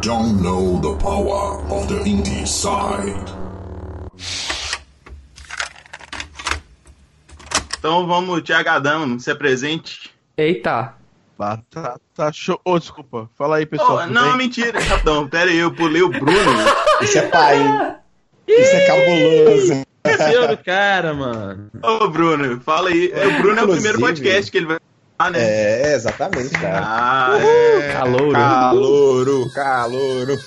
don't know the power of the indie side. Então vamos, Tiago Adamo, se apresente. Eita. Batata tá show. Ô, desculpa. Fala aí, pessoal. Oh, não, bem? mentira, rapidão. Pera aí, eu pulei o Bruno. Isso é pai, hein? Isso é cabuloso. Esqueceu do cara, mano. Ô, Bruno, fala aí. O Bruno é o primeiro podcast que ele vai falar, né? É, exatamente, cara. Ah, é. Calouro. Calouro, calouro.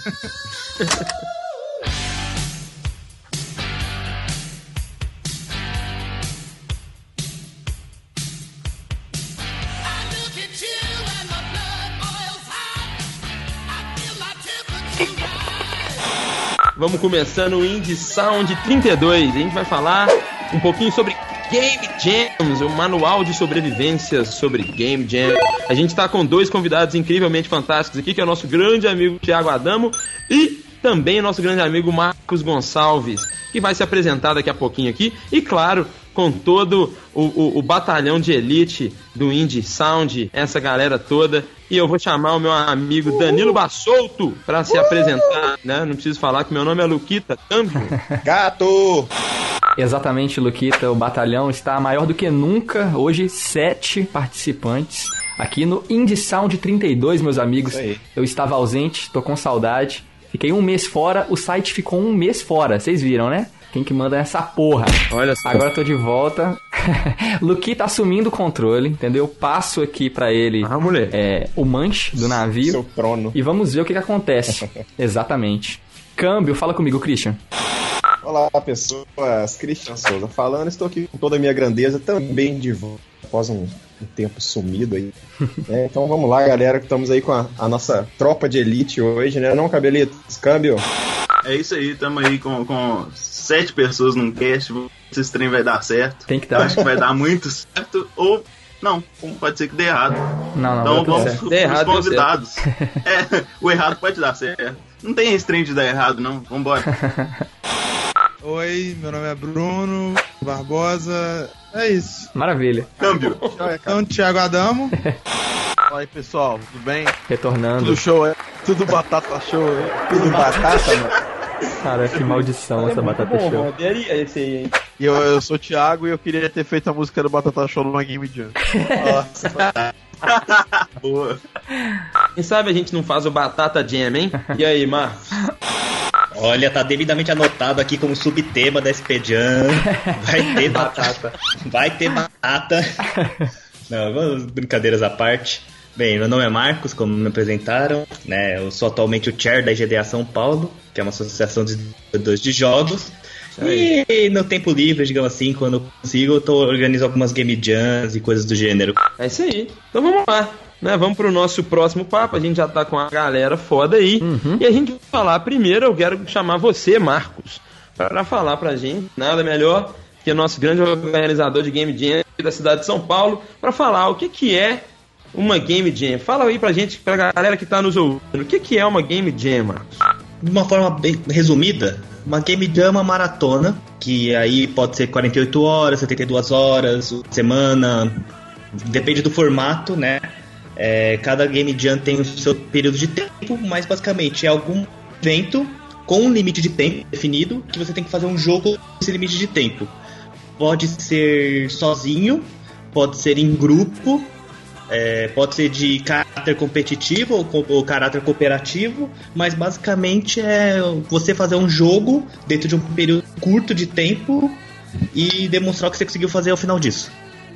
Vamos começando o Indie Sound 32. A gente vai falar um pouquinho sobre Game Jams, o manual de sobrevivência sobre Game Jam. A gente está com dois convidados incrivelmente fantásticos aqui, que é o nosso grande amigo Thiago Adamo e também nosso grande amigo Marcos Gonçalves, que vai se apresentar daqui a pouquinho aqui. E claro, com todo o, o, o batalhão de elite do Indie Sound, essa galera toda. E eu vou chamar o meu amigo Danilo Bassolto para se apresentar, né? Não preciso falar que meu nome é Luquita Câmbio. Gato! Exatamente, Luquita. O batalhão está maior do que nunca. Hoje, sete participantes. Aqui no Indie Sound 32, meus amigos. Eu estava ausente, tô com saudade. Fiquei um mês fora, o site ficou um mês fora. Vocês viram, né? Quem que manda é essa porra. Olha só. Agora tô de volta. Luquita assumindo o controle, entendeu? Passo aqui pra ele Ah, mulher. é, o manche do navio. Seu trono. E vamos ver o que, que acontece. Exatamente. Câmbio, fala comigo, Christian. Olá, pessoas. Christian Souza falando. Estou aqui com toda a minha grandeza, também de volta após um, um tempo sumido aí. É, então vamos lá, galera, que estamos aí com a, a nossa tropa de elite hoje, né? Não, Cabelitos? Câmbio? É isso aí, tamo aí com, com sete pessoas num cast. Vamos ver Se esse trem vai dar certo. Tem que Eu dar. acho que vai dar muito certo. Ou não, pode ser que dê errado. Não, não, Então vamos certo. deu convidados. É, o errado pode dar certo. Não tem esse trem de dar errado, não. Vambora. Oi, meu nome é Bruno Barbosa. É isso. Maravilha. Câmbio. Então, Thiago Adamo. Fala aí, pessoal. Tudo bem? Retornando. Tudo show, é? Tudo batata show, é? Tudo batata, mano? Cara, que maldição essa batata show. esse aí, hein? E eu, eu sou o Thiago e eu queria ter feito a música do Batata Show numa Game Jam. Nossa, Boa. Quem sabe a gente não faz o Batata Jam, hein? E aí, Marcos? Olha, tá devidamente anotado aqui como subtema da Spedian. Vai ter batata. Vai ter batata. Não, vamos, brincadeiras à parte. Bem, meu nome é Marcos, como me apresentaram, né? Eu sou atualmente o chair da IGDA São Paulo, que é uma associação de desenvolvedores de jogos. E no tempo livre, digamos assim, quando eu consigo, eu tô, organizo algumas game jams e coisas do gênero. É isso aí. Então vamos lá. Né, vamos pro nosso próximo papo. A gente já tá com a galera foda aí. E a gente vai falar primeiro. Eu quero chamar você, Marcos, para falar pra gente. Nada melhor que o nosso grande organizador de Game Jam da cidade de São Paulo, para falar o que, que é uma Game Jam. Fala aí pra gente, pra galera que tá nos ouvindo, o que, que é uma Game Jam, Marcos? De uma forma bem resumida, uma game jam é uma maratona, que aí pode ser 48 horas, 72 horas, semana, depende do formato, né? É, cada game jam tem o seu período de tempo, mas basicamente é algum evento com um limite de tempo definido que você tem que fazer um jogo com esse limite de tempo. Pode ser sozinho, pode ser em grupo, é, pode ser de caráter competitivo ou, ou caráter cooperativo, mas basicamente é você fazer um jogo dentro de um período curto de tempo e demonstrar o que você conseguiu fazer ao final disso.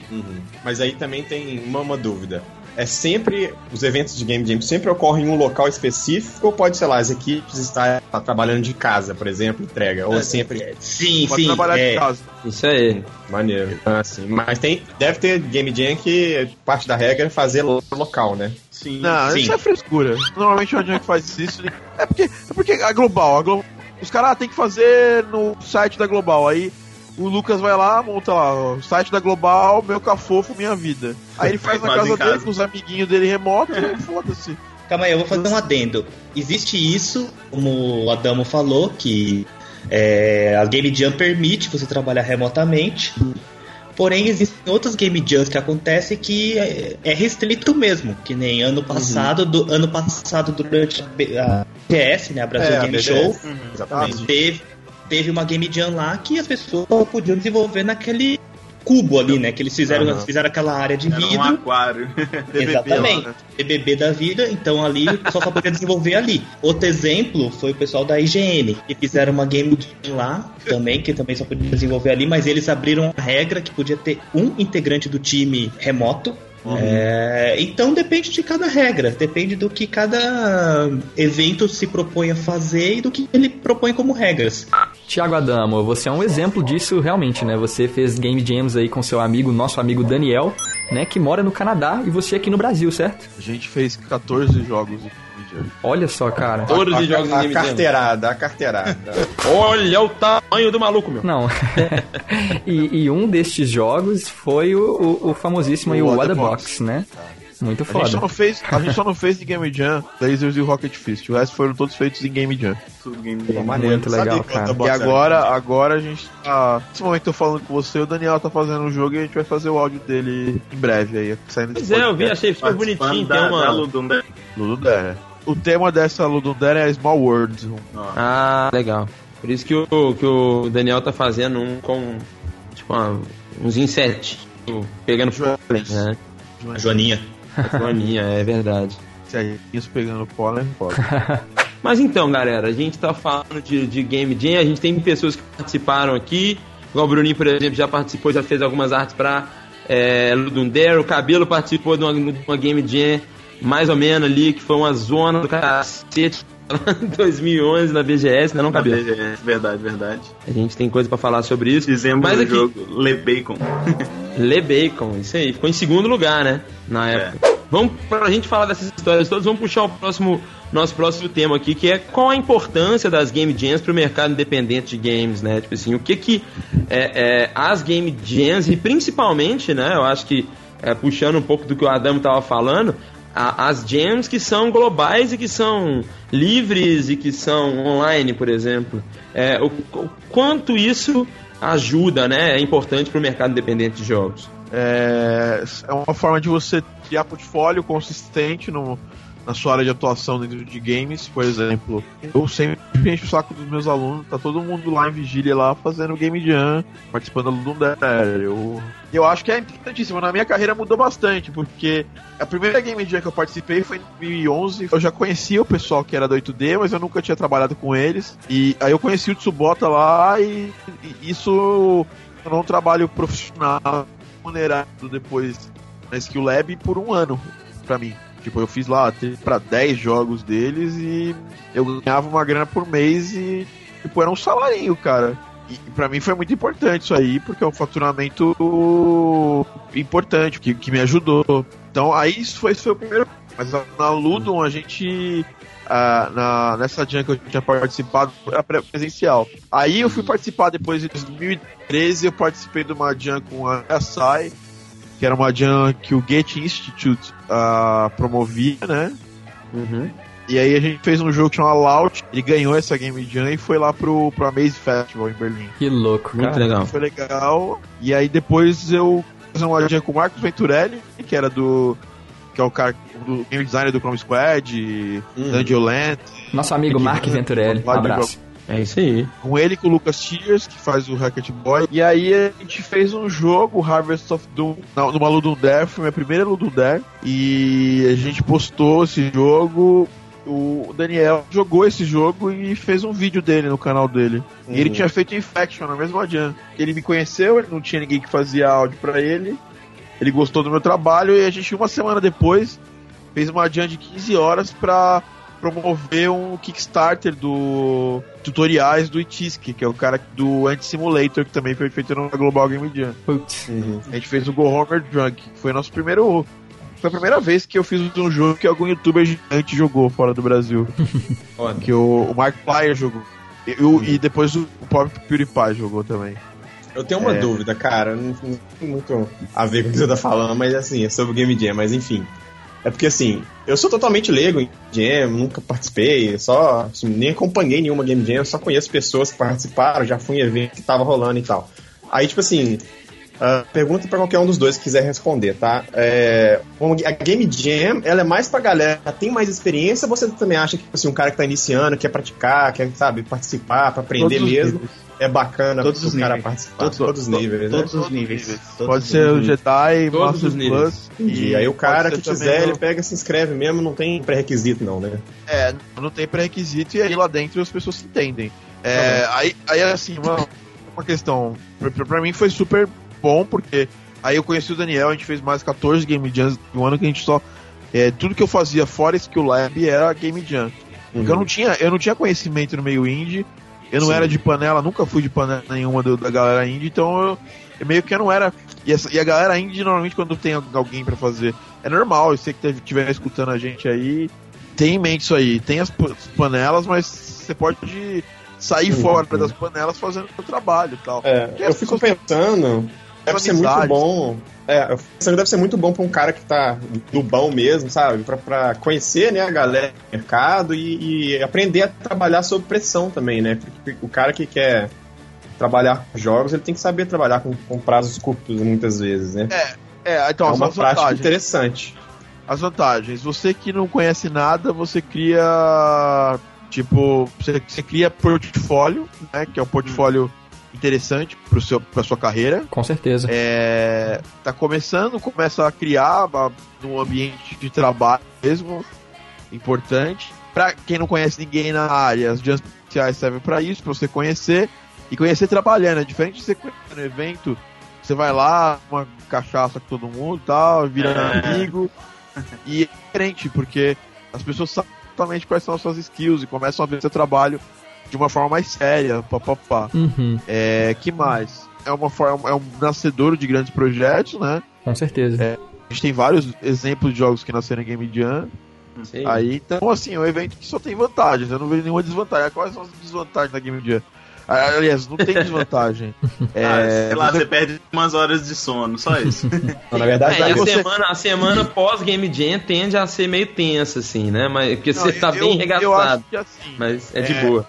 Uhum. Mas aí também tem uma, uma dúvida. É sempre, os eventos de Game Jam sempre ocorrem em um local específico ou pode, sei lá, as equipes estar trabalhando de casa, por exemplo, entrega? Ou sempre. Sim, Pode sim. trabalhar é, de casa. Isso aí. Maneiro. Ah, sim. Mas tem, deve ter Game Jam que parte da regra é fazer lo- local, né? Sim. Não, Sim. isso é frescura. Normalmente onde é que faz isso. É porque, é porque a Global, a Glo- os caras ah, tem que fazer no site da Global. Aí o Lucas vai lá, monta lá, ó, site da Global, meu cafofo, minha vida. Aí ele faz na em casa, dele casa. com os amiguinhos dele remoto e foda-se. Calma aí, eu vou fazer um adendo. Existe isso, como o Adamo falou, que é, a Game Jam permite você trabalhar remotamente. Porém, existem outras Game Jams que acontecem que é, é restrito mesmo. Que nem ano passado, do, ano passado durante a, BGS, né? A Brasil É, a Game BGS. Show. Exatamente. Teve, teve uma Game Jam lá que as pessoas podiam desenvolver naquele cubo ali, né? Que eles fizeram, Aham. fizeram aquela área de Era um aquário. Exatamente. lá, né? BBB da vida, então ali pessoal só podia desenvolver ali. Outro exemplo foi o pessoal da IGN, que fizeram uma game jam lá também, que também só podia desenvolver ali, mas eles abriram a regra que podia ter um integrante do time remoto. É, então depende de cada regra, depende do que cada evento se propõe a fazer e do que ele propõe como regras. Tiago Adamo, você é um exemplo disso realmente, né? Você fez Game Jams aí com seu amigo, nosso amigo Daniel, né? Que mora no Canadá e você aqui no Brasil, certo? A gente fez 14 jogos em Game Jam. Olha só, cara. 14 jogos a, a Game Jam. carteirada, a carteirada. Olha o tamanho do maluco, meu. Não. e, e um destes jogos foi o, o, o famosíssimo aí, o O What the Box, né? Muito A gente, só foda. não fez, a gente só não fez de Game Jam Lasers e o Rocket Fist. O resto foram todos feitos em Game Jam. Tudo game jam. maneiro, Muito legal, o cara. E agora, agora a gente tá. Nesse momento eu tô falando com você, o Daniel tá fazendo um jogo e a gente vai fazer o áudio dele em breve aí. Saindo Pois é, eu vi, achei super bonitinho. da, Tem uma... da Ludum Dare. Ludundere. O tema dessa Ludundere é Small Worlds. Ah, legal. Por isso que o, que o Daniel tá fazendo um com, tipo, uma- uns insetos. tipo, Pegando fogo, né? A. Joaninha, é verdade. Se aí isso pegando pólen, pode. Mas então, galera, a gente tá falando de, de Game Jam, a gente tem pessoas que participaram aqui. Igual o Bruninho, por exemplo, já participou, já fez algumas artes pra é, Ludum Dare. O Cabelo participou de uma, de uma Game Jam, mais ou menos ali, que foi uma zona do cacete. Em 2011 na BGS, né, não, Cabelo? É, verdade, verdade. A gente tem coisa pra falar sobre isso. Fizemos Mas aqui, jogo Le Bacon. Le Bacon, isso aí. Ficou em segundo lugar, né? Na época. Vamos, pra gente falar dessas histórias todas, vamos puxar o próximo, nosso próximo tema aqui, que é qual a importância das Game Jams pro mercado independente de games, né? Tipo assim, o que que é, é, as Game Jams, e principalmente, né, eu acho que, é, puxando um pouco do que o Adamo tava falando, a- as jams que são globais e que são livres e que são online, por exemplo. É, o, o quanto isso ajuda, né? É importante para o mercado independente de jogos. É, é uma forma de você criar portfólio consistente no, na sua área de atuação dentro de games, por exemplo. Eu sempre encho o saco dos meus alunos, tá todo mundo lá em vigília lá fazendo Game Jam, participando Ludum Dare. Eu, eu acho que é importantíssimo. Na minha carreira mudou bastante, porque a primeira Game Jam que eu participei foi em 2011. Eu já conhecia o pessoal que era do 8D, mas eu nunca tinha trabalhado com eles. E aí eu conheci o Tsubota lá e, e isso tornou um trabalho profissional remunerado depois na Skill Lab por um ano pra mim. Tipo, eu fiz lá pra 10 jogos deles e eu ganhava uma grana por mês e, tipo, era um salarinho, cara. E pra mim foi muito importante isso aí, porque é um faturamento importante, que, que me ajudou. Então, aí isso foi, isso foi o primeiro. Mas na Ludum a gente. ah, na, nessa jam que eu tinha participado era pre- presencial. Aí eu fui participar depois em 2013, eu participei de uma jam com a Sai, que era uma jam que o Goethe Institute ah, promovia, né? Uhum. E aí a gente fez um jogo que chama Loud, ele ganhou essa Game Jam e foi lá pro, pro Amaze Festival em Berlim. Que louco, Muito cara. legal. Foi legal. E aí depois eu fiz uma jam com o Marcos Venturelli, que era do. que é o cara do game designer do Chrome Squad, Hum. Dungeon Land. Nosso amigo Mark Venturelli. Um abraço. É isso aí. Com ele com o Lucas Tears, que faz o Hackett Boy. E aí a gente fez um jogo, Harvest of Doom, numa Ludum Dare, foi minha primeira Ludum Dare. E a gente postou esse jogo. O Daniel jogou esse jogo e fez um vídeo dele no canal dele. E ele Uhum. tinha feito Infection na mesma jam. Ele me conheceu, ele não tinha ninguém que fazia áudio pra ele. Ele gostou do meu trabalho e a gente, uma semana depois, fez uma jam de 15 horas pra promover um Kickstarter do tutoriais do Itisk, que é o cara do Anti-Simulator, que também foi feito na Global Game Jam. Putz. A gente fez o Go Homer Drunk, que foi nosso primeiro. Foi a primeira vez que eu fiz um jogo que algum youtuber gigante jogou fora do Brasil. Que o, o Mark Plyer jogou. E, o- e depois o, o próprio PewDiePie jogou também. Eu tenho uma É. dúvida, cara, não, não tem muito a ver com o que você tá falando, mas assim, é sobre o Game Jam, mas enfim. É porque assim, eu sou totalmente leigo em Jam, nunca participei, só assim, nem acompanhei nenhuma Game Jam, só conheço pessoas que participaram, já fui em evento que tava rolando e tal. Aí, tipo assim, Uh, pergunta pra qualquer um dos dois que quiser responder, tá? É, a Game Jam, ela é mais pra galera que tem mais experiência ou você também acha que assim, um cara que tá iniciando, quer praticar, quer, sabe, participar, pra aprender Todos mesmo, níveis. é bacana Todos os cara níveis. participar? Todos- Todos, os níveis, né? Todos os níveis. Todos Pode os ser o. Jedi, Todos Master os níveis. Plus. E aí o cara que ser quiser, ele pega e se inscreve mesmo, não tem pré-requisito não, né? É, não tem pré-requisito e aí lá dentro as pessoas se entendem. É, aí, aí, assim, uma, uma questão. Pra- pra mim foi super bom, porque aí eu conheci o Daniel, a gente fez mais 14 Game Jams no ano que a gente só. é, tudo que eu fazia fora Skill Lab era Game Jam. Porque eu não tinha, eu não tinha conhecimento no meio indie, eu não Sim. era de panela, nunca fui de panela nenhuma do- da galera indie, então eu, eu meio que eu não era. E, essa- e a galera indie, normalmente, quando tem alguém pra fazer, é normal, e você que estiver escutando a gente aí, tem em mente isso aí. Tem as pa- as panelas, mas você pode sair Uhum. fora das panelas fazendo o trabalho e tal. É, eu fico pensando, deve ser muito bom. É, eu fico pensando que deve ser muito bom pra um cara que tá do bom mesmo, sabe? Pra, pra conhecer né, a galera do mercado e, e aprender a trabalhar sob pressão também, né? Porque o cara que quer trabalhar com jogos, ele tem que saber trabalhar com, com prazos curtos muitas vezes, né? É, então, É as uma prática vantagens. interessante. As vantagens. Você que não conhece nada, você cria. Tipo, você, você cria portfólio, né? Que é um portfólio interessante pro seu, pra sua carreira. Com certeza. É, tá começando, começa a criar num ambiente de trabalho mesmo importante. Pra quem não conhece ninguém na área, as jams especiais servem pra isso, pra você conhecer e conhecer trabalhando. É diferente de você conhecer no evento, você vai lá, uma cachaça com todo mundo e tal, vira É. amigo. E é diferente, porque as pessoas sabem exatamente quais são as suas skills e começam a ver seu trabalho de uma forma mais séria, papapá. Uhum, É, que mais? É uma forma, é um nascedor de grandes projetos, né? com certeza. É. A gente tem vários exemplos de jogos que nasceram em Game Jam. Sim. Aí, então, assim, é um evento que só tem vantagens. Eu não vejo nenhuma desvantagem. Quais são as desvantagens da Game Jam? Ah, Aliás, não tem desvantagem. Ah, É, sei lá, você- você perde umas horas de sono, só isso. Na verdade, É, e a, você- semana, a semana pós Game Jam tende a ser meio tensa, assim, né? Mas, porque Não, você tá eu- bem Eu regaçado. acho que assim, Mas é de É. boa.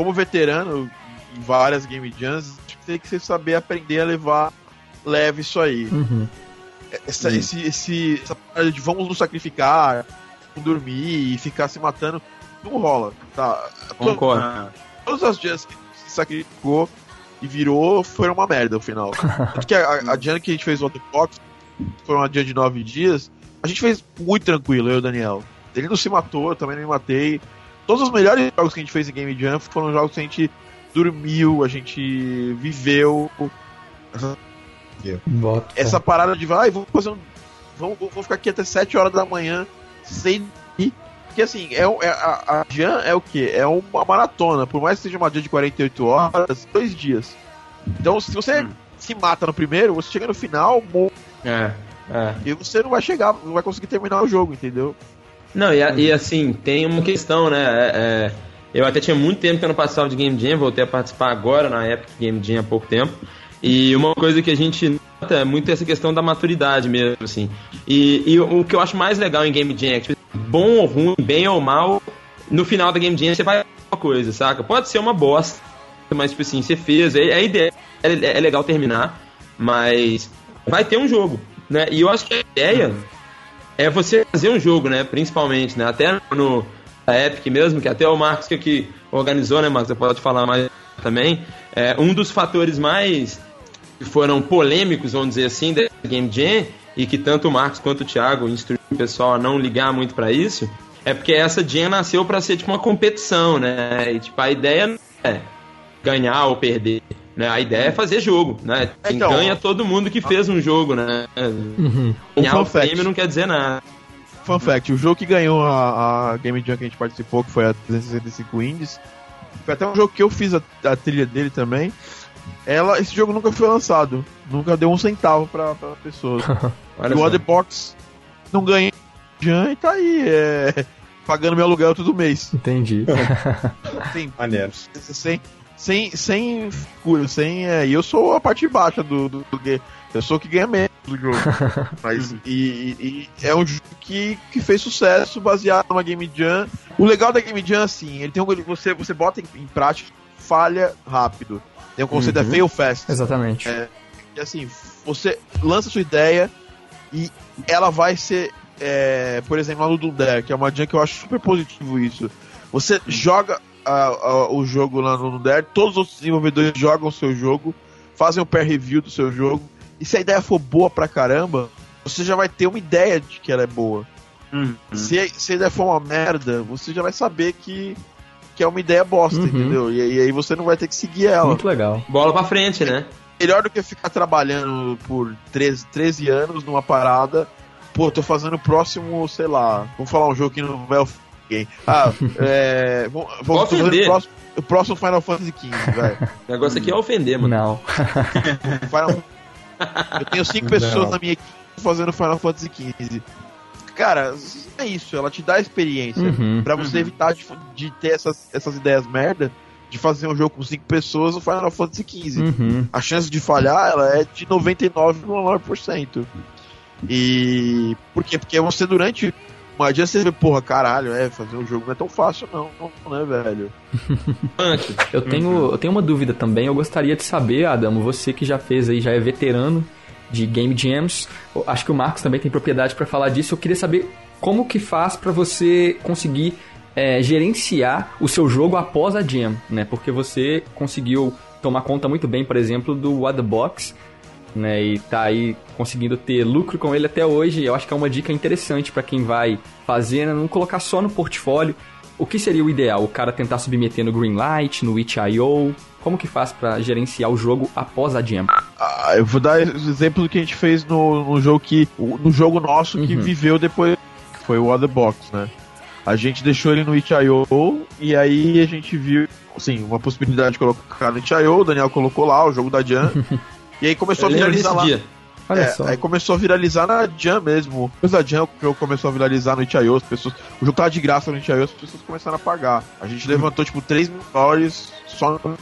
Como veterano em várias Game Jams, tem que saber aprender a levar leve isso aí. Uhum. essa, esse, esse, essa parada de vamos nos sacrificar, não dormir e ficar se matando, não rola, tá? Concordo. Todas as jams que se sacrificou e virou foram uma merda no final. Tanto que a, a jam que a gente fez o Box foi uma jam de nove dias, a gente fez muito tranquilo, eu e o Daniel. Ele não se matou, eu também não me matei. Todos os melhores jogos que a gente fez em Game Jam foram jogos que a gente dormiu, a gente viveu. Boto. Essa parada de vai, vou fazer um. Vou, vou vou ficar aqui até 7 horas da manhã sem ir. Porque assim, é, o- é- a, a Jan é o que? É uma maratona. Por mais que seja uma Jan de 48 horas, dois dias. Então, se você Hum. se mata no primeiro, você chega no final morre, É, é. e você não vai chegar, não vai conseguir terminar o jogo, entendeu? Não, e, e assim, tem uma questão, né? é- é, eu até tinha muito tempo que eu não participava de Game Jam, voltei a participar agora, na época Game Jam há pouco tempo. E uma coisa que a gente nota é muito essa questão da maturidade mesmo, assim. E, e o que eu acho mais legal em Game Jam é que, tipo, bom ou ruim, bem ou mal, no final da Game Jam você vai uma coisa, saca? Pode ser uma bosta, mas, tipo assim, você fez, é, a ideia é, é legal terminar, mas vai ter um jogo, né? E eu acho que a ideia é você fazer um jogo, né? Principalmente, né? Até no Epic mesmo, que até o Marcos que, que organizou, né, Marcos? Você pode falar mais também. É, um dos fatores mais que foram polêmicos, vamos dizer assim, da Game Jam, e que tanto o Marcos quanto o Thiago instruíram o pessoal a não ligar muito pra isso, é porque essa Jam nasceu pra ser tipo uma competição, né? E tipo, a ideia não é ganhar ou perder. Né? A ideia é fazer jogo, né? Quem Então, ganha todo mundo que fez um jogo, né? Uhum. Ganhar fun o fact. prêmio não quer dizer nada. Fun fact, o jogo que ganhou a, a Game Jam que a gente participou, que foi a 365 Indies, foi até um jogo que eu fiz a, a trilha dele também. Ela, esse jogo nunca foi lançado, nunca deu um centavo pra, pra pessoas. E o só. Otherbox não ganhei Jam e tá aí, é, pagando meu aluguel todo mês. Entendi. Sem, Maneiro. sem, sem, sem figura, sem. É, e eu sou a parte baixa do, do, do game. Eu sou o que ganha menos do jogo. Mas e, e- e é um jogo que, que fez sucesso baseado numa Game Jam. O legal da Game Jam, assim, ele tem um. Você, você bota em, em prática, falha rápido. Tem um conceito Uhum. é fail fast. Exatamente. É. que assim, você lança sua ideia e ela vai ser, é, por exemplo, lá no Doom Dare, que é uma jam que eu acho super positivo isso. Você joga a- a- o jogo lá no Dare, todos os outros desenvolvedores jogam o seu jogo, fazem um pair review do seu jogo, e se a ideia for boa pra caramba, você já vai ter uma ideia de que ela é boa. Uhum. Se, a- se a ideia for uma merda, você já vai saber que, que é uma ideia bosta, Uhum. entendeu? E, aí- e aí você não vai ter que seguir ela. Muito legal. Bola pra frente, né? Melhor do que ficar trabalhando por 13, 13 anos numa parada. Pô, tô fazendo o próximo, sei lá. Vamos falar um jogo que não vai ninguém. Ah, é. Vamos, vamos ofender. o próximo, o próximo Final Fantasy XV, velho. O negócio aqui é ofender, mano. Não. Final- Eu tenho cinco pessoas Não. na minha equipe fazendo Final Fantasy XV. Cara, é isso, ela te dá experiência. Uhum. Pra você evitar de, de ter essas, essas ideias merda de fazer um jogo com cinco pessoas no Final Fantasy XV. Uhum. A chance de falhar ela é de 99,9%. E por quê? Porque você durante uma dia você vê, porra, caralho, é, fazer um jogo não é tão fácil não, não né, velho? Eu tenho, eu tenho uma dúvida também. Eu gostaria de saber, Adamo, você que já fez aí, já é veterano de Game Jams. Acho que o Marcos também tem propriedade pra falar disso. Eu queria saber como que faz pra você conseguir é, gerenciar o seu jogo após a jam, né? Porque você conseguiu tomar conta muito bem, por exemplo, do What the Box, né? E tá aí conseguindo ter lucro com ele até hoje. Eu acho que é uma dica interessante pra quem vai fazer, né? não colocar só no portfólio. O que seria o ideal? O cara tentar submeter no Greenlight, no itch.io? Como que faz pra gerenciar o jogo após a jam? Ah, eu vou dar exemplo do que a gente fez no, no jogo que. no jogo nosso que Uhum. viveu depois, que foi o Other Box, né? A gente deixou ele no itch.io e aí a gente viu, assim, uma possibilidade de colocar no itch.io, o Daniel colocou lá o jogo da Jam. e aí começou Eu a viralizar lá. dia. Olha É, só. Aí começou a viralizar na Jam mesmo. Depois da Jam, o jogo começou a viralizar no itch.io, as pessoas. O jogo tava de graça no itch.io, as pessoas começaram a pagar. A gente levantou, tipo, 3 mil dólares só no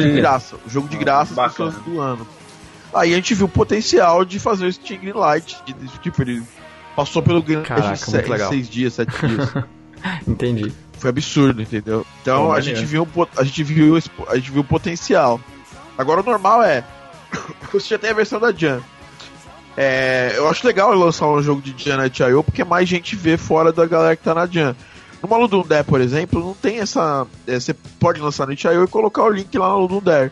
de graça. O jogo de graça, as Bacana. pessoas doando. Aí a gente viu o potencial de fazer o Steam Greenlight. De, de- tipo, ele passou pelo Greenlight Caraca, em muito se- legal. seis dias, sete dias. Entendi. Foi absurdo, entendeu? Então a gente viu a gente viu a gente viu o potencial. Agora o normal é você já tem a versão da Jam. É, eu acho legal lançar um jogo de na itch.io porque mais gente vê fora da galera que tá na Jam. No Malu Doom Dare, por exemplo, não tem essa. é, você pode lançar no itch.io e colocar o link lá no Doom Dare.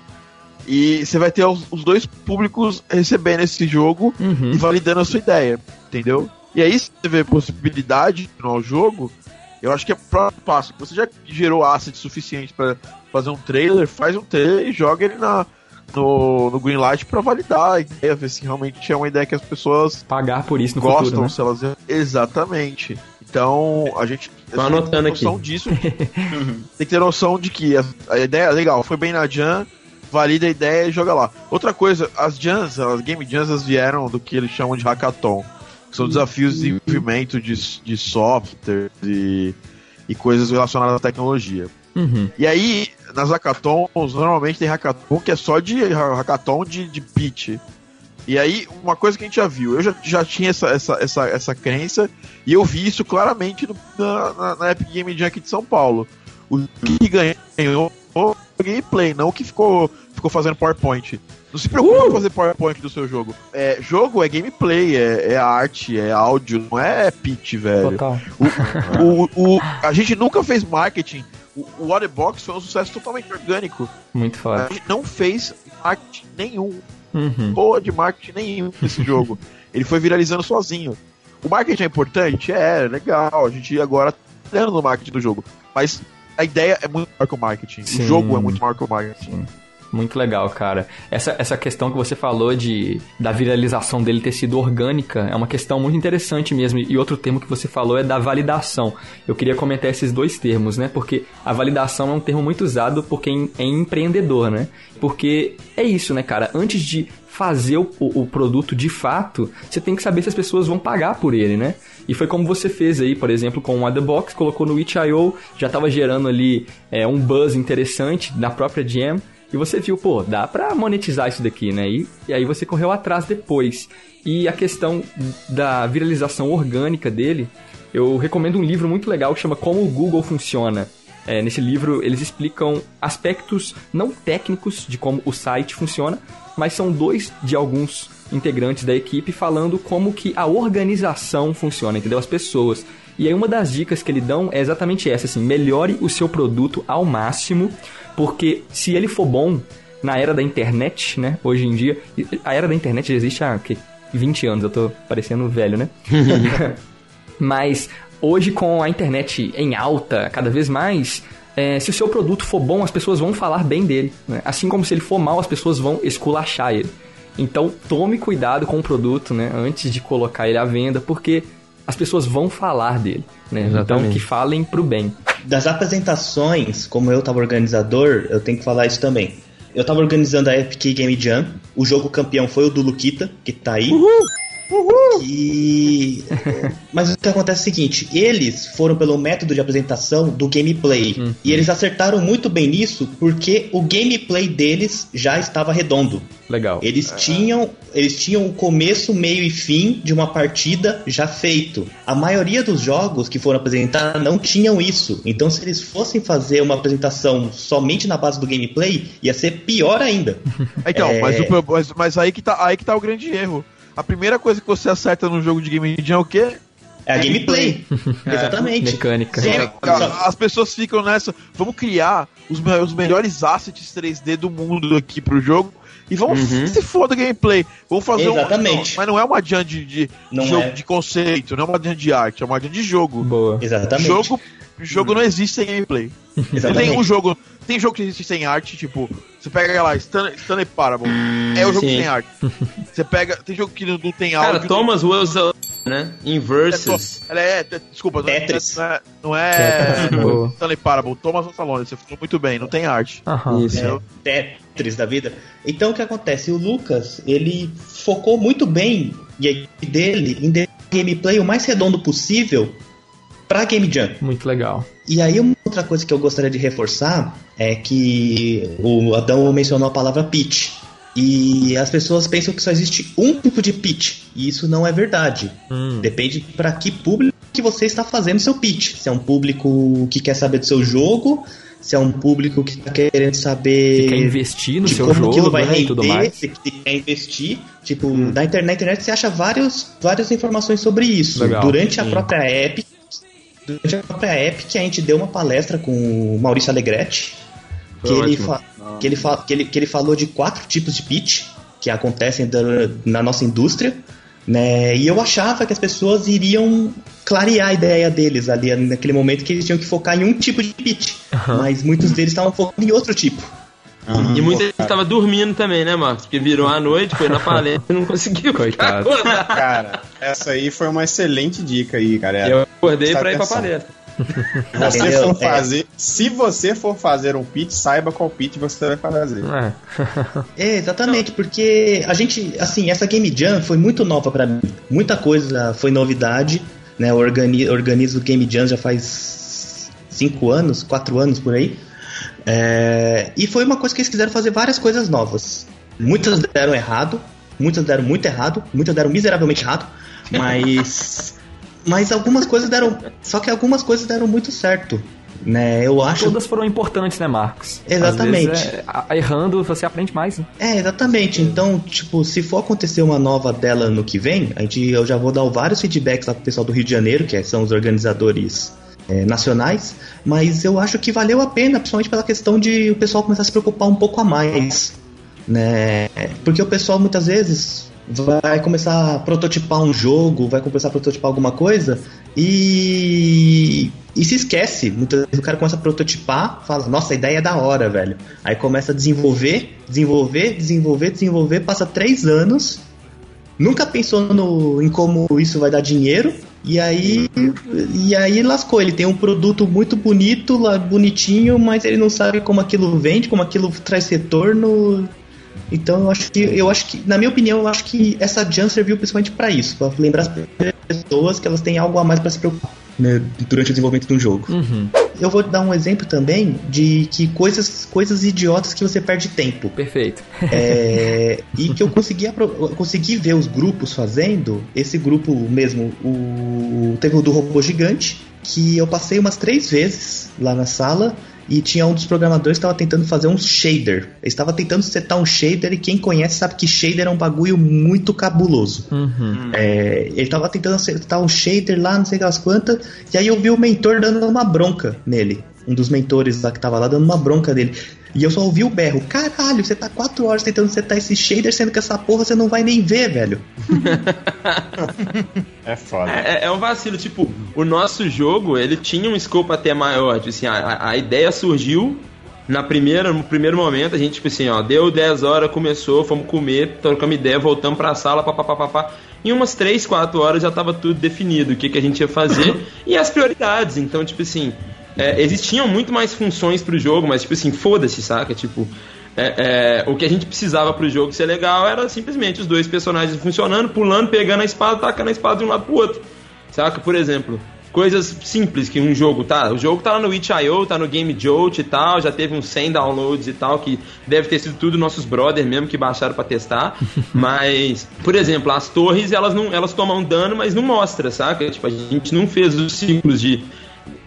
E você vai ter os, os dois públicos recebendo esse jogo Uhum. e validando a sua ideia, entendeu? E aí, se você vê possibilidade no jogo, eu acho que é o próximo passo. Você já gerou asset suficiente pra fazer um trailer, faz um trailer e joga ele na, no, no Greenlight pra validar a ideia, ver se realmente é uma ideia que as pessoas Pagar por isso no gostam, futuro, né? se elas... Exatamente. Então, a gente Tô anotando tem noção aqui. disso. tem que ter noção de que a, a ideia é legal, foi bem na Jam, valida a ideia e joga lá. Outra coisa, as Jams, as Game Jams, elas vieram do que eles chamam de hackathon. Que são desafios de desenvolvimento de, de software e, e coisas relacionadas à tecnologia. Uhum. E aí, nas hackathons, normalmente tem hackathon que é só de hackathon de, de pitch. E aí, uma coisa que a gente já viu, eu já, já tinha essa, essa, essa, essa crença, e eu vi isso claramente no- na, na, Epic Game Jam aqui de São Paulo. O que ganhou foi o gameplay, não o que ficou, ficou fazendo PowerPoint. Não se preocupe em fazer PowerPoint do seu jogo. É, jogo é gameplay, é, é arte, é áudio, não é pitch, velho. Total. O, o, a gente nunca fez marketing. O, o Waterbox foi um sucesso totalmente orgânico. Muito A forte. gente não fez marketing nenhum. Uhum. Porra de marketing nenhum nesse jogo. Ele foi viralizando sozinho. O marketing é importante? É, legal. A gente agora tá trabalhando no marketing do jogo. Mas a ideia é muito maior que o marketing. Sim. O jogo é muito maior que o marketing. Muito legal, cara. Essa, essa questão que você falou de da viralização dele ter sido orgânica é uma questão muito interessante mesmo. E outro termo que você falou é da validação. Eu queria comentar esses dois termos, né? Porque a validação é um termo muito usado por quem é empreendedor, né? Porque é isso, né, cara? Antes de fazer o, o, produto de fato, você tem que saber se as pessoas vão pagar por ele, né? E foi como você fez aí, por exemplo, com o Otherbox, colocou no itch.io, já estava gerando ali é, um buzz interessante na própria Jam. E você viu, pô, dá pra monetizar isso daqui, né? E, e aí você correu atrás depois. E a questão da viralização orgânica dele, eu recomendo um livro muito legal que chama Como o Google Funciona. É, nesse livro eles explicam aspectos não técnicos de como o site funciona, mas são dois de alguns integrantes da equipe falando como que a organização funciona, entendeu? As pessoas. E aí uma das dicas que ele dão é exatamente essa, assim, melhore o seu produto ao máximo, porque se ele for bom na era da internet, né, hoje em dia, a era da internet já existe há que 20 anos, eu tô parecendo velho, né? Mas hoje com a internet em alta, cada vez mais, é, se o seu produto for bom, as pessoas vão falar bem dele. Né? Assim como se ele for mal, as pessoas vão esculachar ele. Então tome cuidado com o produto, né? Antes de colocar ele à venda, porque as pessoas vão falar dele, né? Então que falem pro bem. Das apresentações, como eu tava organizador, eu tenho que falar isso também. Eu tava organizando a Epic Game Jam, o jogo campeão foi o do Luquita, que tá aí. Uhul! Uhul! E... Mas o que acontece é o seguinte: eles foram pelo método de apresentação do gameplay. Hum. E eles acertaram muito bem nisso porque o gameplay deles já estava redondo. Legal. Eles tinham, eles tinham o começo, meio e fim de uma partida já feito. A maioria dos jogos que foram apresentados não tinham isso. Então, se eles fossem fazer uma apresentação somente na base do gameplay, ia ser pior ainda. Então, é... mas, o, mas, mas aí, que tá, aí que tá o grande erro a primeira coisa que você acerta no jogo de Game Jam é o quê? É a gameplay. É, Exatamente. Mecânica. Sim, as pessoas ficam nessa. Vamos criar os, os melhores assets 3D do mundo aqui pro jogo. E vamos uhum. se for do gameplay. Vamos fazer Exatamente. Um, mas não é uma jam de, de, jogo, é. de conceito, não é uma jam de arte, é uma jam de jogo. Boa. Exatamente. Jogo, jogo hum. não existe sem gameplay. Exatamente. Tem um jogo. Tem jogo que existe sem arte, tipo, você pega lá, Stanley, Stanley Parable. é o jogo Sim. sem arte. Você pega. Tem jogo que não, não tem áudio. Cara, Thomas Wells, né? Inversus. Ela é, é, desculpa, Tetris. não é, não é, não é Stanley Parable. Thomas Ansalone, você falou muito bem, não tem arte. Aham. Isso. É, Tetris da vida. Então o que acontece? O Lucas, ele focou muito bem e a equipe dele em gameplay o mais redondo possível pra Game Jam. Muito legal. E aí uma outra coisa que eu gostaria de reforçar é que o Adão mencionou a palavra pitch. E as pessoas pensam que só existe um tipo de pitch. E isso não é verdade. Hum. Depende para que público que você está fazendo seu pitch. Se é um público que quer saber do seu jogo, se é um público que está querendo saber. Que quer investir no seu como jogo, aquilo vai né, render, tudo mais. Se quer investir. Tipo, hum. na, internet, na internet você acha vários, várias informações sobre isso. Legal. Durante a própria Epic, Durante a própria Epic, a gente deu uma palestra com o Maurício Alegretti, que ele, que, ele que, ele, que ele falou de quatro tipos de pitch que acontecem na nossa indústria, né? E eu achava que as pessoas iriam clarear a ideia deles ali naquele momento que eles tinham que focar em um tipo de pitch, uhum. mas muitos deles estavam focando em outro tipo. Uhum. E muita gente tava dormindo também, né, Marcos? Porque virou a noite, foi na palestra e não conseguiu. Coitado. Cara, essa aí foi uma excelente dica aí, cara. Eu acordei pra ir pra palestra. Você for é. fazer, se você for fazer um pitch, saiba qual pitch você vai fazer. É. é, exatamente, porque a gente, assim, essa Game Jam foi muito nova para mim. Muita coisa foi novidade, né? Eu organizo, organizo Game Jam já faz cinco anos, quatro anos por aí. É, e foi uma coisa que eles quiseram fazer várias coisas novas. Muitas deram errado, muitas deram muito errado, muitas deram miseravelmente errado, mas. mas algumas coisas deram. Só que algumas coisas deram muito certo. Né, eu acho. Todas foram importantes, né, Marcos? Exatamente. É, errando, você aprende mais. Né? É, exatamente. Então, tipo, se for acontecer uma nova dela no que vem, a gente, eu já vou dar vários feedbacks lá pro pessoal do Rio de Janeiro, que são os organizadores é, nacionais, mas eu acho que valeu a pena, principalmente pela questão de o pessoal começar a se preocupar um pouco a mais, né? Porque o pessoal muitas vezes vai começar a prototipar um jogo, vai começar a prototipar alguma coisa e e se esquece. Muitas vezes o cara começa a prototipar, fala, nossa, a ideia é da hora, velho. Aí começa a desenvolver, desenvolver, desenvolver, desenvolver, passa três anos, nunca pensou no, em como isso vai dar dinheiro, e aí, e aí lascou. Ele tem um produto muito bonito, bonitinho, mas ele não sabe como aquilo vende, como aquilo traz retorno. Então eu acho que, eu acho que, na minha opinião, eu acho que essa Jam serviu principalmente para isso, para lembrar as pessoas que elas têm algo a mais para se preocupar né, durante o desenvolvimento de um jogo. Uhum. Eu vou dar um exemplo também de que coisas, coisas idiotas que você perde tempo. Perfeito. É, e que eu consegui, eu consegui ver os grupos fazendo. Esse grupo mesmo, o, teve o do robô gigante, que eu passei umas três vezes lá na sala e tinha um dos programadores que estava tentando fazer um shader. Ele estava tentando setar um shader e quem conhece sabe que shader é um bagulho muito cabuloso. Uhum. É, ele estava tentando setar um shader lá, não sei das quantas, e aí eu vi o mentor dando uma bronca nele. Um dos mentores lá que tava lá dando uma bronca nele. E eu só ouvi o berro: caralho, você tá quatro horas tentando setar esse shader, sendo que essa porra você não vai nem ver, velho. É foda. É, é um vacilo, tipo, o nosso jogo, ele tinha um escopo até maior, tipo assim, a, a ideia surgiu na primeira, no primeiro momento, a gente, tipo assim, ó, deu 10 horas, começou, fomos comer, trocamos ideia, voltamos pra sala, papapá. Em umas 3, 4 horas já tava tudo definido, o que, que a gente ia fazer e as prioridades. Então, tipo assim, é, existiam muito mais funções pro jogo, mas, tipo assim, foda-se, saca? Tipo, é, é, o que a gente precisava pro jogo ser legal era simplesmente os dois personagens funcionando, pulando, pegando a espada, tacando a espada de um lado pro outro. Saca? Por exemplo, coisas simples que um jogo tá. O jogo tá lá no itch.io, tá no Game Jolt e tal, já teve uns 100 downloads e tal, que deve ter sido tudo nossos brothers mesmo que baixaram pra testar. mas, por exemplo, as torres, elas não elas tomam dano, mas não mostra, saca? Tipo, a gente não fez os ciclos de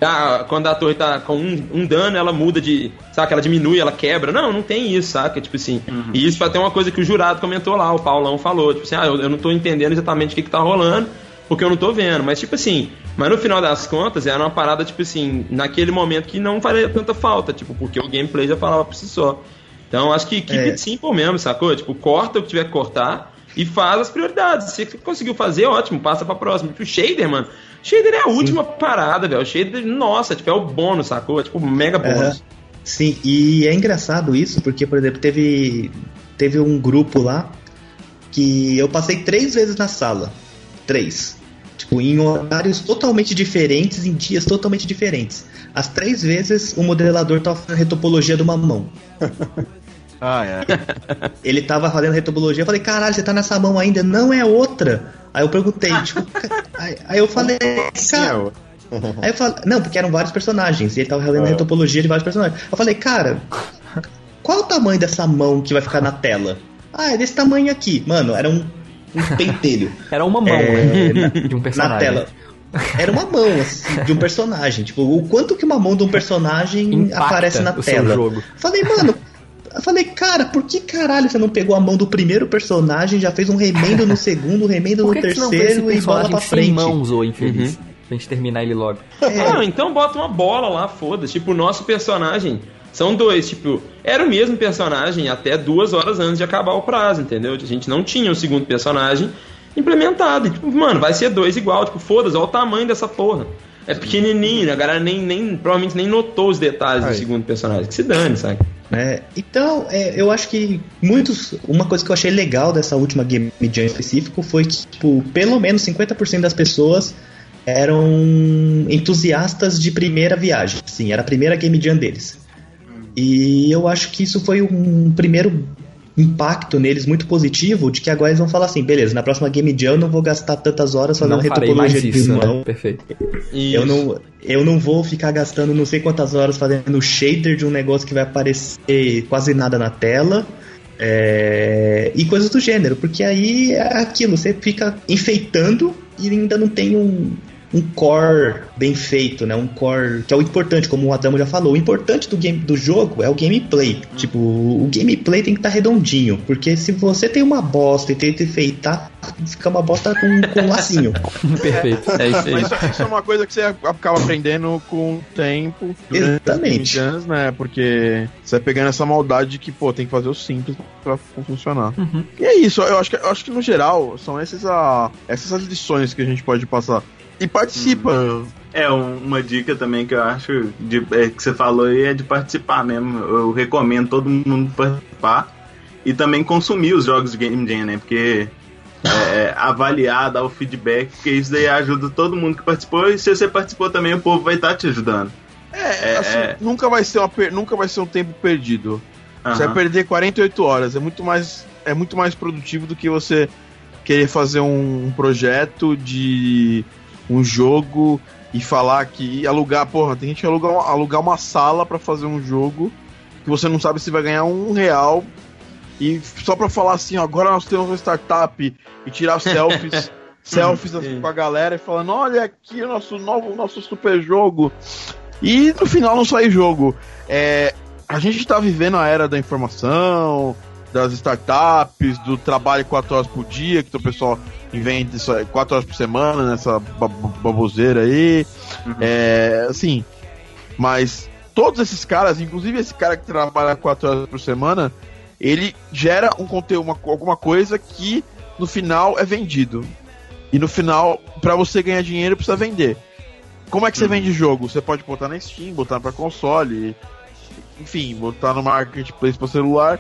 ah, quando a torre tá com um, um, dano, ela muda de. Saca? Ela diminui, ela quebra. Não, não tem isso, saca? Tipo assim. Uhum. E isso foi até uma coisa que o jurado comentou lá, o Paulão falou. Tipo assim, ah, eu, eu não tô entendendo exatamente o que, que tá rolando, porque eu não tô vendo. Mas, tipo assim, mas no final das contas, era uma parada, tipo assim, naquele momento que não faria tanta falta, tipo, porque o gameplay já falava por si só. Então, acho que keep é. it simple mesmo, sacou? Tipo, corta o que tiver que cortar e faz as prioridades. Se você conseguiu fazer, ótimo, passa pra próxima. Tipo, o shader, mano. Shader é a última Sim. parada, velho. O shader, nossa, tipo, é o bônus, sacou? É tipo, mega bônus. Sim, e é engraçado isso, porque, por exemplo, teve, teve um grupo lá que eu passei três vezes na sala. Três. Tipo, em horários totalmente diferentes, em dias totalmente diferentes. As três vezes o modelador tava fazendo retopologia de uma mão. Ah, é. Ele tava fazendo retopologia, eu falei, caralho, você tá nessa mão ainda? Não é outra. Aí eu perguntei, tipo, aí, aí, eu falei, cara. Aí eu falei, não, porque eram vários personagens, e ele tava fazendo ah. retopologia de vários personagens. Eu falei, cara, qual o tamanho dessa mão que vai ficar na tela? Ah, é desse tamanho aqui. Mano, era um, um pentelho. Era uma mão, é, né? De um personagem. Na tela. Era uma mão, assim, de um personagem. Tipo, o quanto que uma mão de um personagem Impacta aparece na tela. Jogo. Falei, mano, eu falei, cara, por que caralho você não pegou a mão do primeiro personagem, já fez um remendo no segundo, um remendo no terceiro e bola pra frente? mãos, ô infeliz. Uhum. Pra gente terminar ele logo. É. Ah, então bota uma bola lá, foda-se. Tipo, o nosso personagem são dois, tipo, era o mesmo personagem até duas horas antes de acabar o prazo, entendeu? A gente não tinha o segundo personagem implementado. E, tipo, mano, vai ser dois igual, tipo, foda-se, olha o tamanho dessa porra. É pequenininho, a galera nem, nem, provavelmente nem notou os detalhes Aí. do segundo personagem. Que se dane, sabe? É, então, é, eu acho que muitos. Uma coisa que eu achei legal dessa última Game Jam específico foi que, tipo, pelo menos 50% das pessoas eram entusiastas de primeira viagem. Sim, era a primeira Game Jam deles. E eu acho que isso foi um primeiro impacto neles muito positivo de que agora eles vão falar assim, beleza, na próxima Game Jam eu não vou gastar tantas horas fazendo retopologia de isso, mão. Né? Perfeito. Eu não, eu não vou ficar gastando não sei quantas horas fazendo shader de um negócio que vai aparecer quase nada na tela. É, e coisas do gênero, porque aí é aquilo, você fica enfeitando e ainda não tem um, um core bem feito, né? Um core que é o importante, como o Adamo já falou. O importante do game do jogo é o gameplay. Tipo, o gameplay tem que estar tá redondinho, porque se você tem uma bosta e tenta enfeitar, fica uma bosta com, com um lacinho. Perfeito. É isso aí. Mas isso é uma coisa que você acaba aprendendo com o tempo. Exatamente. Anos, né? Porque você vai pegando essa maldade que, pô, tem que fazer o simples pra funcionar. Uhum. E é isso, eu acho que, eu acho que no geral são essas, a, essas as lições que a gente pode passar e participa. Hum. É, uma dica também que eu acho de, é, que você falou aí é de participar mesmo. Eu recomendo todo mundo participar e também consumir os jogos de Game Jam, né? Porque é, é, avaliar, dar o feedback, porque isso daí ajuda todo mundo que participou e se você participou também o povo vai estar tá te ajudando. É, é, assim, é. nunca vai ser uma nunca vai ser um tempo perdido. Você vai perder 48 horas, é muito mais é muito mais produtivo do que você querer fazer um, um projeto de um jogo e falar que alugar, porra, tem gente que alugar, alugar uma sala para fazer um jogo que você não sabe se vai ganhar um real e só para falar assim, ó, agora nós temos uma startup e tirar selfies, selfies assim, com a galera e falando, olha aqui o nosso novo, nosso super jogo. E no final não sai jogo. É, a gente está vivendo a era da informação, das startups, do trabalho 4 horas por dia, que o pessoal inventa isso 4 horas por semana nessa baboseira aí. Uhum. É, assim, mas todos esses caras, inclusive esse cara que trabalha 4 horas por semana, ele gera um conteúdo, uma, alguma coisa que no final é vendido. E no final, para você ganhar dinheiro, precisa vender. Como é que você uhum. vende jogo? Você pode botar na Steam, botar para console, enfim, botar no marketplace para celular.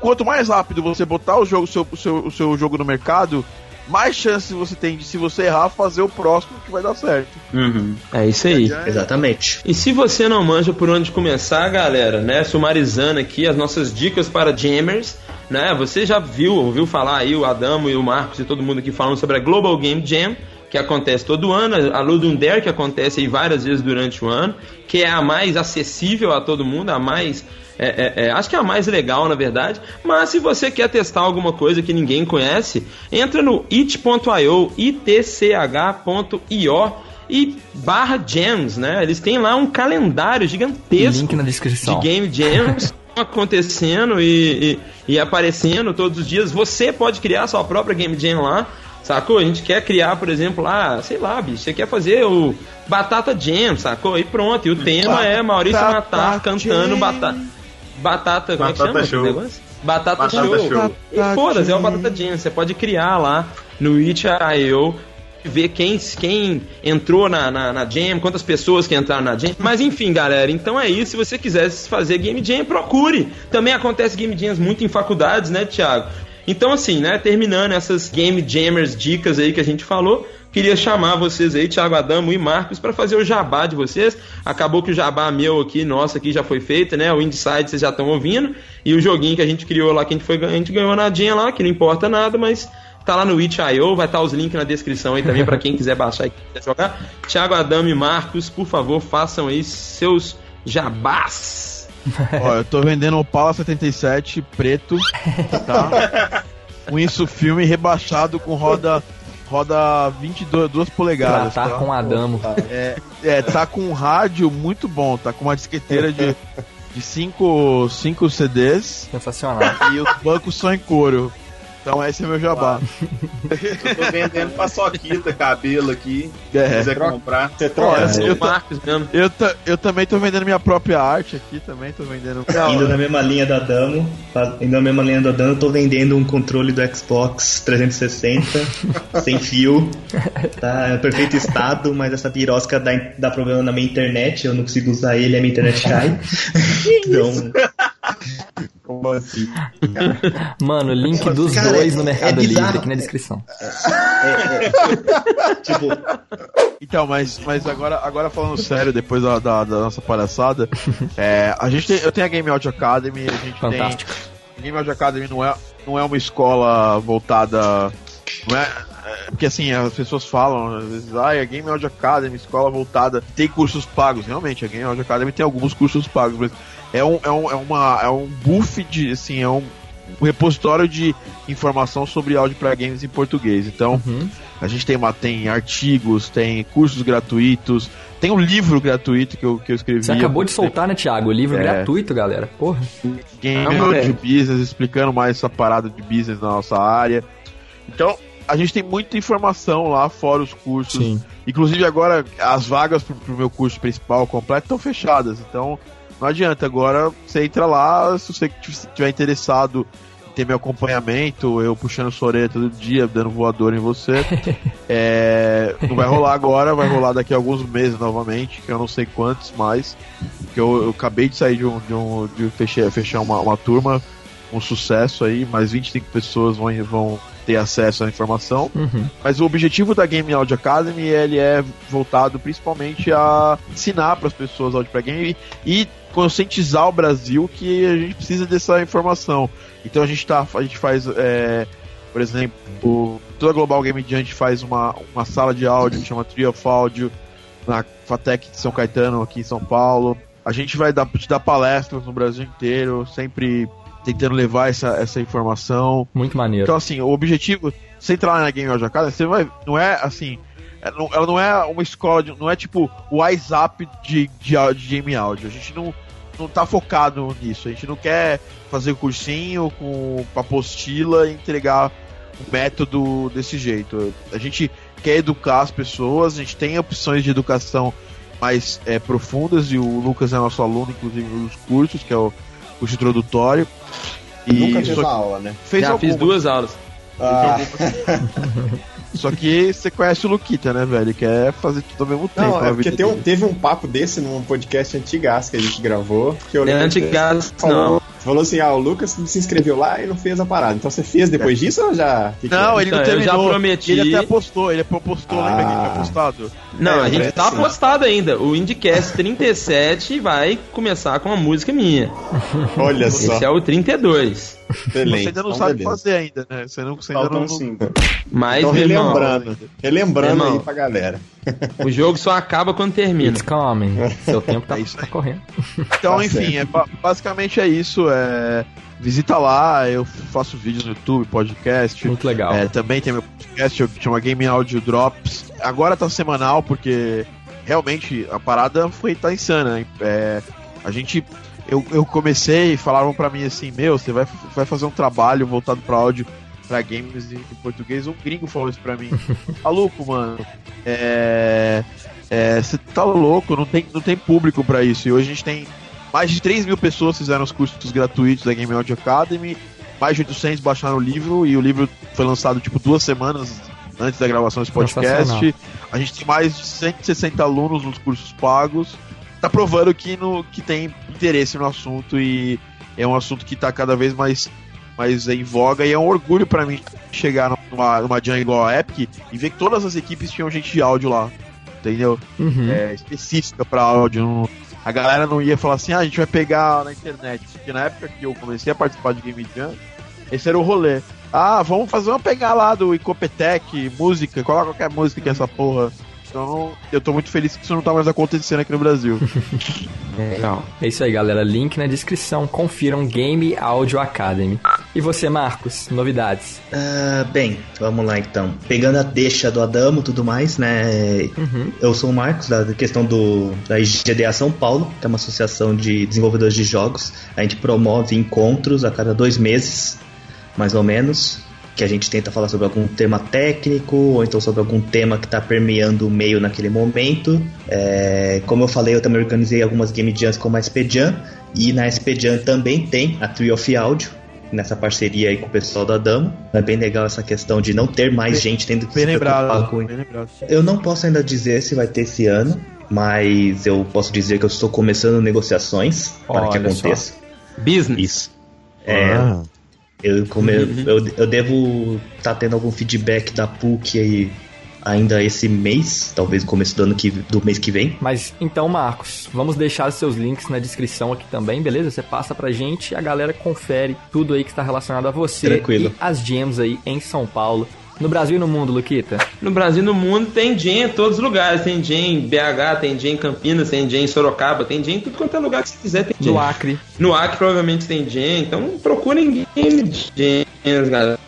Quanto mais rápido você botar o jogo, seu, o seu, o seu jogo no mercado, mais chance você tem de, se você errar, fazer o próximo que vai dar certo. Uhum. É isso aí. É... Exatamente. E se você não manja por onde começar, galera, né? Sumarizando aqui as nossas dicas para jammers, né? Você já viu, ouviu falar aí o Adamo e o Marcos e todo mundo aqui falando sobre a Global Game Jam que acontece todo ano, a Ludum Dare que acontece aí várias vezes durante o ano, que é a mais acessível a todo mundo, a mais é, é, é, acho que é a mais legal, na verdade. Mas se você quer testar alguma coisa que ninguém conhece, entra no it.io, itch.io e barra jams, né? Eles têm lá um calendário gigantesco Link na descrição. de game jams acontecendo e, e, e, aparecendo todos os dias. Você pode criar sua própria game jam lá. Sacou? A gente quer criar, por exemplo, lá, sei lá, bicho, você quer fazer o Batata Jam, sacou? E pronto, e o tema é Maurício Matar cantando Batata batata, como batata é que chama? Show. Batata, batata show. show. E foda-se, é o batata jam. Você pode criar lá no itch.io ver quem, quem entrou na, na, na, Jam, quantas pessoas que entraram na Jam. Mas enfim, galera, então é isso. Se você quiser fazer Game Jam, procure. Também acontece Game Jams muito em faculdades, né, Thiago? Então, assim, né, terminando essas Game Jammers dicas aí que a gente falou, Queria chamar vocês aí, Thiago Adamo e Marcos, para fazer o jabá de vocês. Acabou que o jabá meu aqui, nosso aqui, já foi feito, né? O Inside vocês já estão ouvindo. E o joguinho que a gente criou lá, que a gente, foi, a gente ganhou nadinha lá, que não importa nada, mas tá lá no itch.io, vai estar tá os links na descrição aí também para quem quiser baixar e quiser jogar. Thiago Adamo e Marcos, por favor, façam aí seus jabás. Ó, eu tô vendendo o Pala 77 preto, tá? Com isso filme rebaixado com roda roda 22 polegadas. Tá, tá com Adamo. É, é, tá com um rádio muito bom, tá com uma disqueteira de de 5 cinco, cinco CDs. Sensacional. E os bancos são em couro. Então esse é meu jabá. eu tô vendendo paçoquita, cabelo aqui. É. Se quiser troca, comprar. Você troca. É, eu, Marcos mesmo. Eu, eu também tô vendendo minha própria arte aqui, também tô vendendo. Indo na mesma linha da Damo, indo na mesma linha da Damo, eu tô vendendo um controle do Xbox 360 sem fio. Tá em perfeito estado, mas essa pirosca dá, dá problema na minha internet, eu não consigo usar ele, a minha internet cai. então. Como assim? Mano, link dos cara, dois no Mercado é Livre aqui na descrição. É, é, é. tipo. Então, mas, mas agora, agora falando sério, depois da, da, da nossa palhaçada, é, a gente tem, eu tenho a Game Audio Academy, a gente Fantástico. tem. A Game Audio Academy não é, não é uma escola voltada. Não é, é porque assim, as pessoas falam, às vezes, ah, a Game Audio Academy, escola voltada, tem cursos pagos. Realmente, a Game Audio Academy tem alguns cursos pagos, mas é um, é um, é uma, é um buff de, assim, é um, um repositório de informação sobre áudio para games em português. Então, uhum. a gente tem, uma, tem artigos, tem cursos gratuitos, tem um livro gratuito que eu, que eu escrevi. Você acabou de soltar, né, Thiago? O livro é. gratuito, galera. Porra. Game ah, de business, explicando mais essa parada de business na nossa área. Então, a gente tem muita informação lá, fora os cursos. Sim. Inclusive agora as vagas pro, pro meu curso principal completo estão fechadas. Então, não adianta, agora você entra lá, se você estiver interessado em ter meu acompanhamento, eu puxando sua orelha todo dia, dando voador em você. é, não vai rolar agora, vai rolar daqui a alguns meses novamente, que eu não sei quantos mais. Que eu, eu acabei de sair de um. de, um, de fechar, fechar uma, uma turma, um sucesso aí, mais 25 pessoas vão, vão ter acesso à informação. Uhum. Mas o objetivo da Game Audio Academy ele é voltado principalmente a ensinar para as pessoas áudio para game e conscientizar o Brasil que a gente precisa dessa informação. Então a gente tá, a gente faz, é, por exemplo, toda a Global Game Jam faz uma, uma sala de áudio que chama Trio of Audio na Fatec de São Caetano aqui em São Paulo. A gente vai dar, te dar palestras no Brasil inteiro, sempre tentando levar essa, essa informação. Muito maneiro. Então, assim, o objetivo, você entrar na Game Audio Academy, você vai, não é assim, ela não, ela não é uma escola, de, não é tipo o WhatsApp de, de, de game áudio. A gente não, não tá focado nisso. A gente não quer fazer cursinho com apostila e entregar o método desse jeito. A gente quer educar as pessoas, a gente tem opções de educação mais é, profundas e o Lucas é nosso aluno, inclusive, nos cursos, que é o curso introdutório. E Nunca fez uma aula, né? fez Já fiz duas aulas. Ah, Só que você conhece o Luquita, né, velho? Quer fazer tudo ao mesmo tempo. não, é porque um- teve um papo desse num podcast antigaço que a gente gravou. Que eu Não é que antigas, falou, não. falou assim: ah, o Lucas se inscreveu lá e não fez a parada. Então você fez depois disso ou já? Que que Não, é? ele não Então, eu já terminou. prometi- Ele até postou, ele postou, lembra que ele Ah. tinha postado? Não, É, a gente tá sim. postado ainda. O Indicast 37 vai começar com uma música minha. Olha só. Esse é o 32. Excelente. Você ainda não Então, sabe beleza. fazer ainda, né? Você, não, você ainda Faltam não, cinco. Mas, Então meu irmão, relembrando, relembrando Meu aí irmão. pra galera. o jogo só acaba quando termina. It's coming. Seu tempo tá, É tá correndo. Então, Tá enfim, é, ba- basicamente é isso. É, visita lá, eu faço vídeos no YouTube, podcast. Muito legal. É, também tem meu podcast que chama Game Audio Drops. Agora tá semanal, porque realmente a parada foi tá insana. É, a gente. Eu, eu comecei e falaram pra mim assim, meu, você vai, vai fazer um trabalho voltado pra áudio pra games em, português. Um gringo falou isso pra mim. Maluco, mano. É. é, Você tá louco, não tem, não tem público pra isso. E hoje a gente tem mais de 3 mil pessoas que fizeram os cursos gratuitos da Game Audio Academy. Mais de 800 baixaram o livro e o livro foi lançado tipo duas semanas antes da gravação desse podcast. A gente tem mais de 160 alunos nos cursos pagos. Tá provando que, no, que tem interesse no assunto e é um assunto que tá cada vez mais, mais em voga e é um orgulho pra mim chegar numa, numa jam igual a Epic e ver que todas as equipes tinham gente de áudio lá. Entendeu? Uhum. é, específica para áudio. Não- a galera não ia falar assim, ah, a gente vai pegar na internet. Porque na época que eu comecei a participar de Game Jam, esse era o rolê. Ah, vamos fazer uma pegar lá do Icopetec, música, coloca qualquer música que é essa porra. Então eu tô muito feliz que isso não tá mais acontecendo aqui no Brasil. Legal. É isso aí, galera. Link na descrição. Confiram Game Audio Academy. E você, Marcos? Novidades? Ah, bem, vamos lá então. Pegando a deixa do Adamo e tudo mais, né? Uhum. Eu sou o Marcos, da questão do, da IGDA São Paulo, que é uma associação de desenvolvedores de jogos. A gente promove encontros a cada dois meses, mais ou menos, que a gente tenta falar sobre algum tema técnico, ou então sobre algum tema que está permeando o meio naquele momento. É, como eu falei, eu também organizei algumas Game Jams como a SP Jam, e na SP Jam também tem a Tree of Audio, nessa parceria aí com o pessoal da Damo. É bem legal essa questão de não ter mais gente tendo que Bem se lembrado, preocupar com bem lembrado. eu não posso ainda dizer se vai ter esse ano, mas eu posso dizer que eu estou começando negociações para que aconteça. Business. Isso. É, Ah. Eu, come- eu, eu devo estar tendo algum feedback da PUC aí ainda esse mês, talvez no começo do ano que, do mês que vem. Mas então, Marcos, vamos deixar os seus links na descrição aqui também, beleza? Você passa pra gente e a galera confere tudo aí que está relacionado a você Tranquilo. e as gems aí em São Paulo. No Brasil e no mundo, Luquita? No Brasil e no mundo tem Gen em todos os lugares. Tem Gen em BH, tem Gen em Campinas, tem Gen em Sorocaba, tem Gen em tudo quanto é lugar que você quiser tem. No Acre. No Acre provavelmente tem Gen, então procurem Game Jams, galera.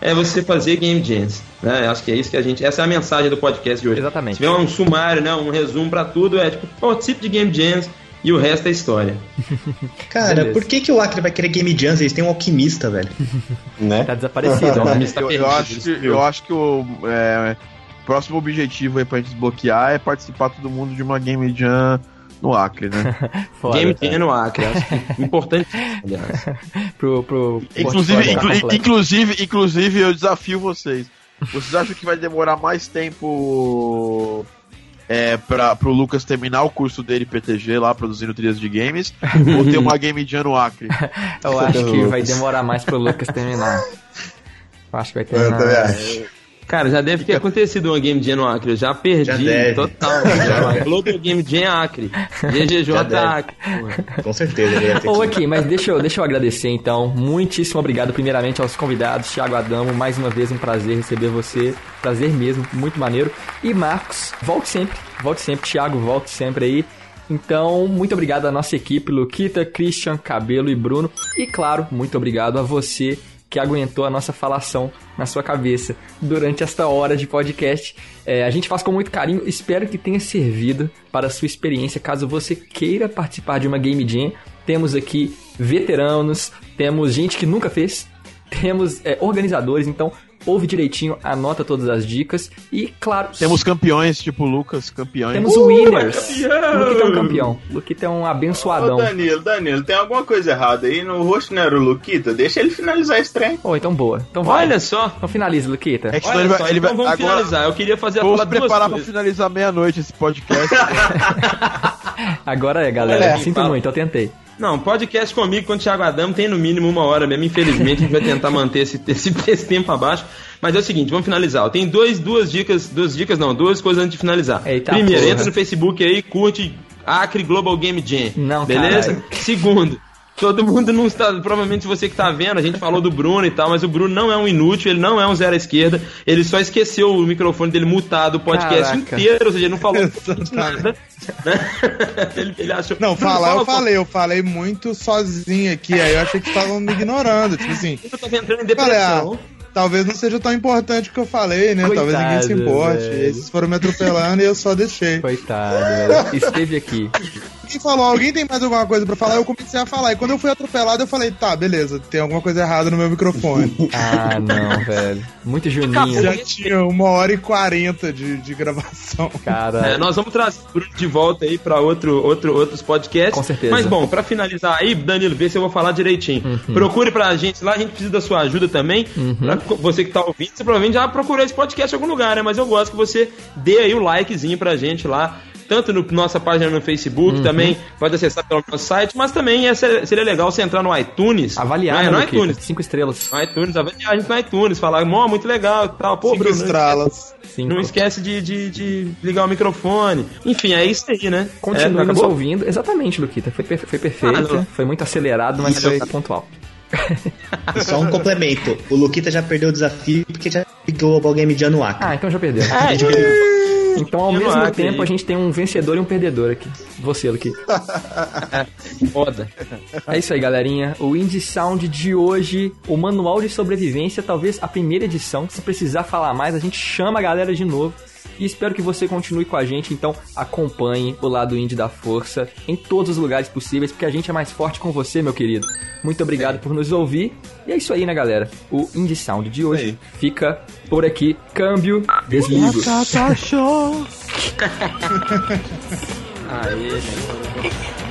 É você fazer Game Jams. Né? Acho que é isso que a gente. Essa é a mensagem do podcast de hoje. Exatamente. Se tiver um sumário, né? um resumo pra tudo, é tipo, participe de Game Jams e o resto é história. Cara, Beleza. por que, que o Acre vai querer Game Jams? Eles têm um alquimista, velho. Né? Tá desaparecido, né? Tá Eu, eu acho que, eu acho que o é, próximo objetivo aí pra gente desbloquear é participar todo mundo de uma Game Jam no Acre, né? Foda. Game Jam no Acre. Acho que importante. aliás. Pro, pro Inclusive, inclu- inclusive, inclusive, eu desafio vocês. Vocês acham que vai demorar mais tempo é, pra, pro Lucas terminar o curso dele PTG lá, produzindo trilhas de games, ou ter uma Game Jam no Acre? Eu acho que vai demorar mais pro Lucas terminar. Eu acho que vai Eu também terminar. acho. Cara, já deve ter acontecido uma Game Jam no Acre. Eu já perdi Já deve. total. Já. Global Game Jam Acre. GGJ. Acre. Com certeza. que- aqui, mas deixa eu, deixa eu agradecer então. Muitíssimo obrigado, primeiramente, aos convidados. Thiago Adamo, mais uma vez um prazer receber você. Prazer mesmo, muito maneiro. E Marcos, volte sempre, volte sempre. Thiago, volte sempre aí. Então, muito obrigado à nossa equipe, Luquita, Christian, Cabelo e Bruno. E claro, muito obrigado a você que aguentou a nossa falação na sua cabeça durante esta hora de podcast. É, a gente faz com muito carinho, espero que tenha servido para a sua experiência. Caso você queira participar de uma Game Jam, temos aqui veteranos, temos gente que nunca fez, temos é, organizadores, então ouve direitinho, anota todas as dicas e, claro, Temos campeões, tipo Lucas, campeões. temos Uh, winners. campeão! Luquita é um campeão. Luquita é um Ô, abençoadão. Danilo, Danilo, tem alguma coisa errada aí? No rosto não era o Luquita? Deixa ele finalizar esse trem. Oh, então boa. Então vai. Olha só. Então finaliza, Luquita. É que Olha ele vai, só, ele então vai vamos agora, finalizar. Eu queria fazer Vamos se duas preparar pra finalizar meia-noite esse podcast. Agora é, galera. Olha, Sinto fala. muito, eu tentei. Não, podcast comigo com o Thiago Adamo tem no mínimo uma hora mesmo. Infelizmente, a gente vai tentar manter esse, esse, esse tempo abaixo. Mas é o seguinte, vamos finalizar. ó. Tem dois, duas dicas, duas dicas não, duas coisas antes de finalizar. Eita Primeiro, porra. entra no Facebook aí, curte Acre Global Game Jam. Não, Beleza? caralho. Segundo, todo mundo não está. Provavelmente você que tá vendo, a gente falou do Bruno e tal, mas o Bruno não é um inútil, ele não é um zero à esquerda. Ele só esqueceu o microfone dele mutado o podcast Caraca. inteiro, ou seja, ele não falou nada. Né? ele, ele achou. Não, falar eu fala, pô. falei, eu falei muito sozinho aqui, aí eu achei que estavam me ignorando. Tipo assim, Eu tava entrando em falei, ah, depressão. talvez não seja tão importante o que eu falei, né? talvez ninguém se Coitado, importe. velho. Esses foram me atropelando e eu só deixei. Coitado, velho. Esteve aqui. Quem falou, alguém tem mais alguma coisa pra falar? Eu comecei a falar. E quando eu fui atropelado, eu falei, tá, beleza, tem alguma coisa errada no meu microfone. Ah, não, velho. Muito Juninho. Já tinha uma hora e quarenta de, de gravação. Cara. É, nós vamos trazer o Bruno de volta aí pra outro, outro, outros podcasts. Com certeza. Mas bom, pra finalizar aí, Danilo, vê se eu vou falar direitinho. Uhum. Procure pra gente lá, a gente precisa da sua ajuda também. Pra você que tá ouvindo, você provavelmente já procurou esse podcast em algum lugar, né? Mas eu gosto que você dê aí o likezinho pra gente lá. Tanto na nossa página no Facebook, Uhum. também pode acessar pelo nosso site, mas também é- seria legal você entrar no iTunes. Avaliar, né? né, no Luquita? iTunes. Cinco estrelas. No iTunes, avaliar a gente no iTunes, falar, mó, muito legal e tal. Pô, Cinco Bruno, estralas. Cinco. não esquece de, de, de ligar o microfone. Enfim, é isso aí, né? Continue é, nos ouvindo. Exatamente, Luquita. Foi, foi perfeita. Ah, não. foi muito acelerado, mas Isso foi aí. pontual. Só um complemento. O Luquita já perdeu o desafio porque já pegou o Global Game no Acre. Ah, então já perdeu. É, Então, ao Eu mesmo tempo, a gente tem um vencedor e um perdedor aqui. Você, Luquita. foda. É isso aí, galerinha. O Indie Sound de hoje, o manual de sobrevivência, talvez a primeira edição. Se precisar falar mais, a gente chama a galera de novo. E espero que você continue com a gente, então acompanhe o lado indie da força em todos os lugares possíveis, porque a gente é mais forte com você, meu querido. Muito obrigado por nos ouvir. E é isso aí, né, galera? O Indie Sound de hoje fica por aqui. Câmbio, desligo. Tá, show. Aê,